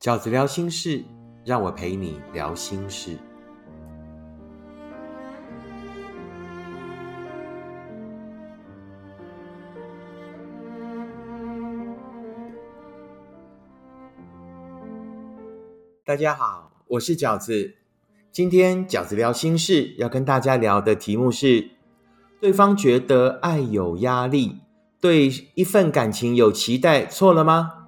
饺子聊心事，让我陪你聊心事。大家好，我是饺子。今天饺子聊心事要跟大家聊的题目是：对方觉得爱有压力，对一份感情有期待，错了吗？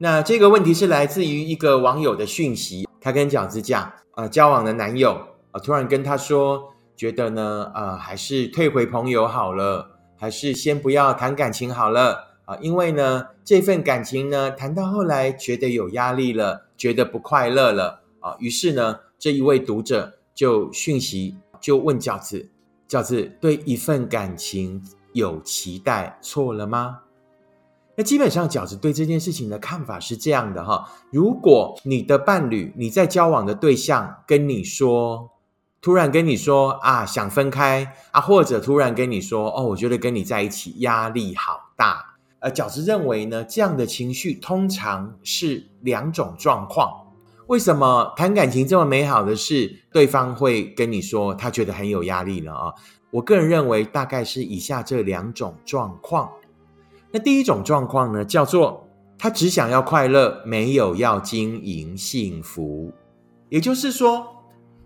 那这个问题是来自于一个网友的讯息，他跟饺子讲，呃，交往的男友啊，突然跟他说，觉得呢，呃，还是退回朋友好了，还是先不要谈感情好了啊，因为呢，这份感情呢，谈到后来觉得有压力了，觉得不快乐了啊，于是呢，这一位读者就讯息就问饺子，饺子对一份感情有期待，错了吗？那基本上饺子对这件事情的看法是这样的哈，如果你的伴侣你在交往的对象跟你说，突然跟你说啊想分开啊，或者突然跟你说哦，我觉得跟你在一起压力好大，呃，饺子认为呢，这样的情绪通常是两种状况。为什么谈感情这么美好的事，对方会跟你说他觉得很有压力了啊？我个人认为大概是以下这两种状况。那第一种状况呢，叫做他只想要快乐，没有要经营幸福。也就是说，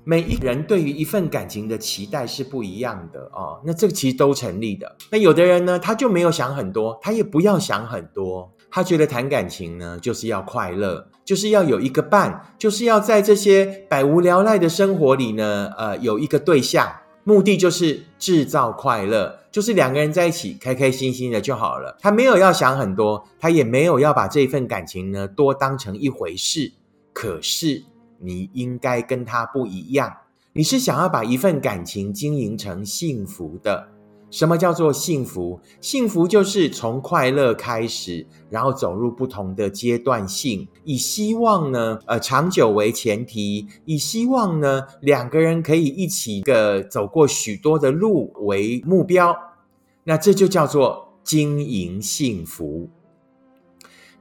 每一个人对于一份感情的期待是不一样的哦。那这个其实都成立的。那有的人呢，他就没有想很多，他也不要想很多，他觉得谈感情呢，就是要快乐，就是要有一个伴，就是要在这些百无聊赖的生活里呢，呃，有一个对象。目的就是制造快乐，就是两个人在一起开开心心的就好了。他没有要想很多，他也没有要把这份感情呢多当成一回事。可是你应该跟他不一样，你是想要把一份感情经营成幸福的。什么叫做幸福？幸福就是从快乐开始，然后走入不同的阶段性，以希望呢，呃，长久为前提，以希望呢，两个人可以一起个走过许多的路为目标。那这就叫做经营幸福。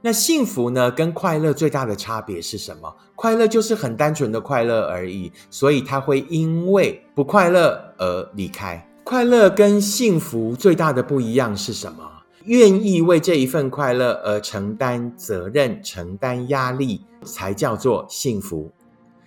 那幸福呢，跟快乐最大的差别是什么？快乐就是很单纯的快乐而已，所以他会因为不快乐而离开。快乐跟幸福最大的不一样是什么？愿意为这一份快乐而承担责任、承担压力，才叫做幸福。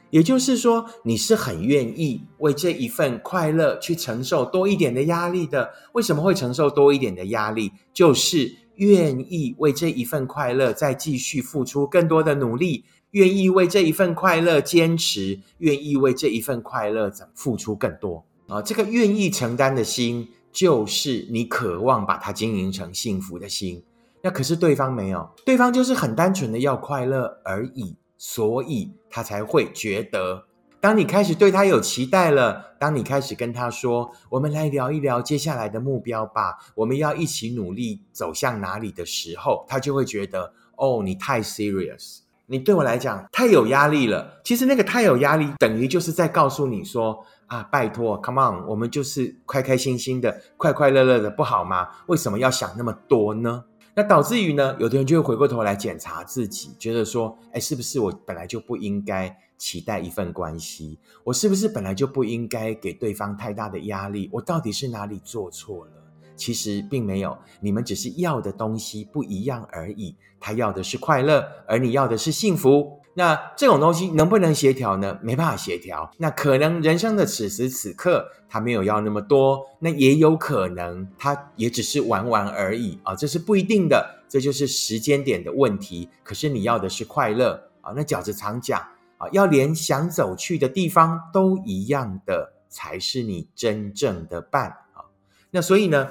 也就是说，你是很愿意为这一份快乐去承受多一点的压力的。为什么会承受多一点的压力？就是愿意为这一份快乐再继续付出更多的努力，愿意为这一份快乐坚持，愿意为这一份快乐怎付出更多。啊，这个愿意承担的心，就是你渴望把它经营成幸福的心。那可是对方没有，对方就是很单纯的要快乐而已，所以他才会觉得，当你开始对他有期待了，当你开始跟他说，我们来聊一聊接下来的目标吧，我们要一起努力走向哪里的时候，他就会觉得，哦，你太 serious，你对我来讲太有压力了。其实那个太有压力，等于就是在告诉你说。啊，拜托，Come on，我们就是开开心心的、快快乐乐的，不好吗？为什么要想那么多呢？那导致于呢，有的人就会回过头来检查自己，觉得说，哎，是不是我本来就不应该期待一份关系？我是不是本来就不应该给对方太大的压力？我到底是哪里做错了？其实并没有，你们只是要的东西不一样而已。他要的是快乐，而你要的是幸福。那这种东西能不能协调呢？没办法协调。那可能人生的此时此刻，他没有要那么多，那也有可能他也只是玩玩而已啊，这是不一定的，这就是时间点的问题。可是你要的是快乐啊，那饺子常讲啊，要连想走去的地方都一样的，才是你真正的伴啊。那所以呢？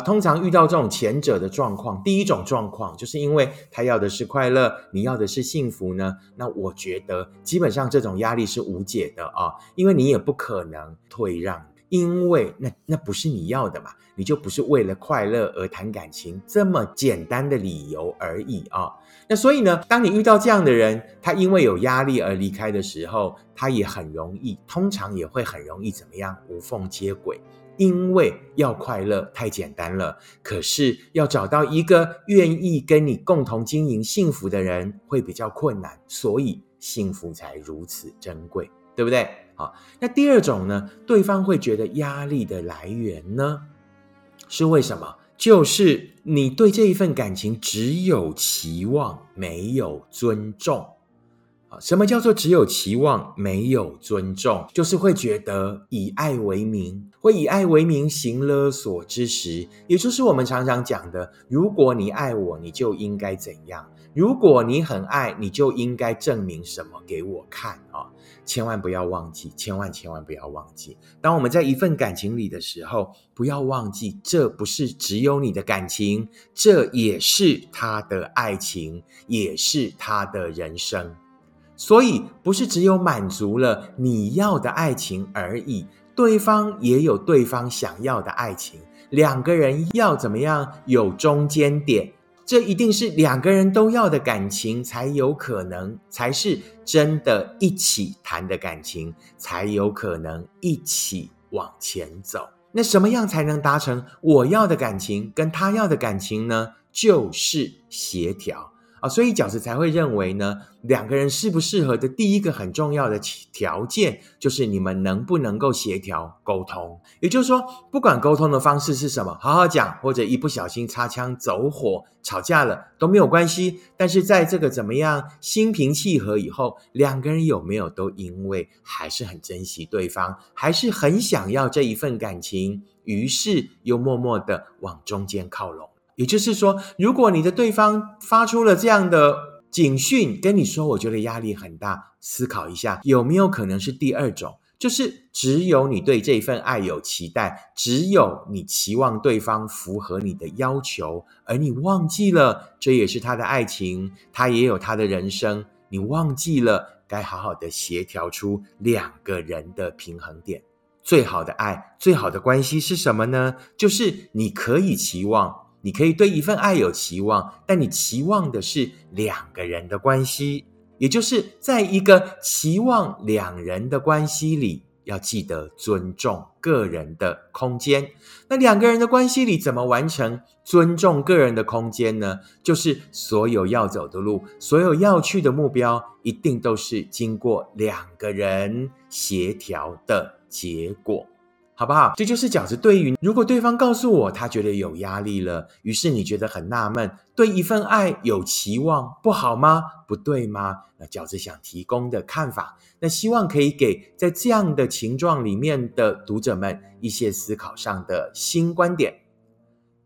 通常遇到这种前者的状况，第一种状况就是因为他要的是快乐，你要的是幸福呢。那我觉得基本上这种压力是无解的啊，因为你也不可能退让，因为那那不是你要的嘛，你就不是为了快乐而谈感情这么简单的理由而已啊。那所以呢，当你遇到这样的人，他因为有压力而离开的时候，他也很容易，通常也会很容易怎么样，无缝接轨。因为要快乐太简单了，可是要找到一个愿意跟你共同经营幸福的人会比较困难，所以幸福才如此珍贵，对不对？好，那第二种呢，对方会觉得压力的来源呢，是为什么？就是你对这一份感情只有期望，没有尊重。什么叫做只有期望没有尊重？就是会觉得以爱为名，会以爱为名行勒索之时，也就是我们常常讲的：如果你爱我，你就应该怎样；如果你很爱，你就应该证明什么给我看啊！千万不要忘记，千万千万不要忘记，当我们在一份感情里的时候，不要忘记，这不是只有你的感情，这也是他的爱情，也是他的人生。所以，不是只有满足了你要的爱情而已，对方也有对方想要的爱情。两个人要怎么样有中间点？这一定是两个人都要的感情才有可能，才是真的一起谈的感情，才有可能一起往前走。那什么样才能达成我要的感情跟他要的感情呢？就是协调。啊，所以饺子才会认为呢，两个人适不适合的第一个很重要的条件，就是你们能不能够协调沟通。也就是说，不管沟通的方式是什么，好好讲，或者一不小心擦枪走火吵架了都没有关系。但是在这个怎么样心平气和以后，两个人有没有都因为还是很珍惜对方，还是很想要这一份感情，于是又默默的往中间靠拢。也就是说，如果你的对方发出了这样的警讯，跟你说，我觉得压力很大，思考一下，有没有可能是第二种，就是只有你对这份爱有期待，只有你期望对方符合你的要求，而你忘记了这也是他的爱情，他也有他的人生，你忘记了该好好的协调出两个人的平衡点。最好的爱，最好的关系是什么呢？就是你可以期望。你可以对一份爱有期望，但你期望的是两个人的关系，也就是在一个期望两人的关系里，要记得尊重个人的空间。那两个人的关系里怎么完成尊重个人的空间呢？就是所有要走的路，所有要去的目标，一定都是经过两个人协调的结果。好不好？这就是饺子对于如果对方告诉我他觉得有压力了，于是你觉得很纳闷，对一份爱有期望不好吗？不对吗？那饺子想提供的看法，那希望可以给在这样的情状里面的读者们一些思考上的新观点。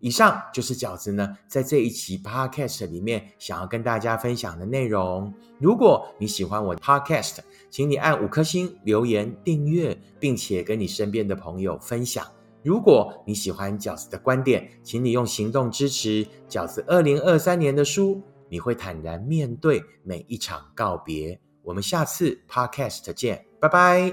以上就是饺子呢，在这一期 podcast 里面想要跟大家分享的内容。如果你喜欢我的 podcast，请你按五颗星、留言、订阅，并且跟你身边的朋友分享。如果你喜欢饺子的观点，请你用行动支持饺子二零二三年的书。你会坦然面对每一场告别。我们下次 podcast 见，拜拜。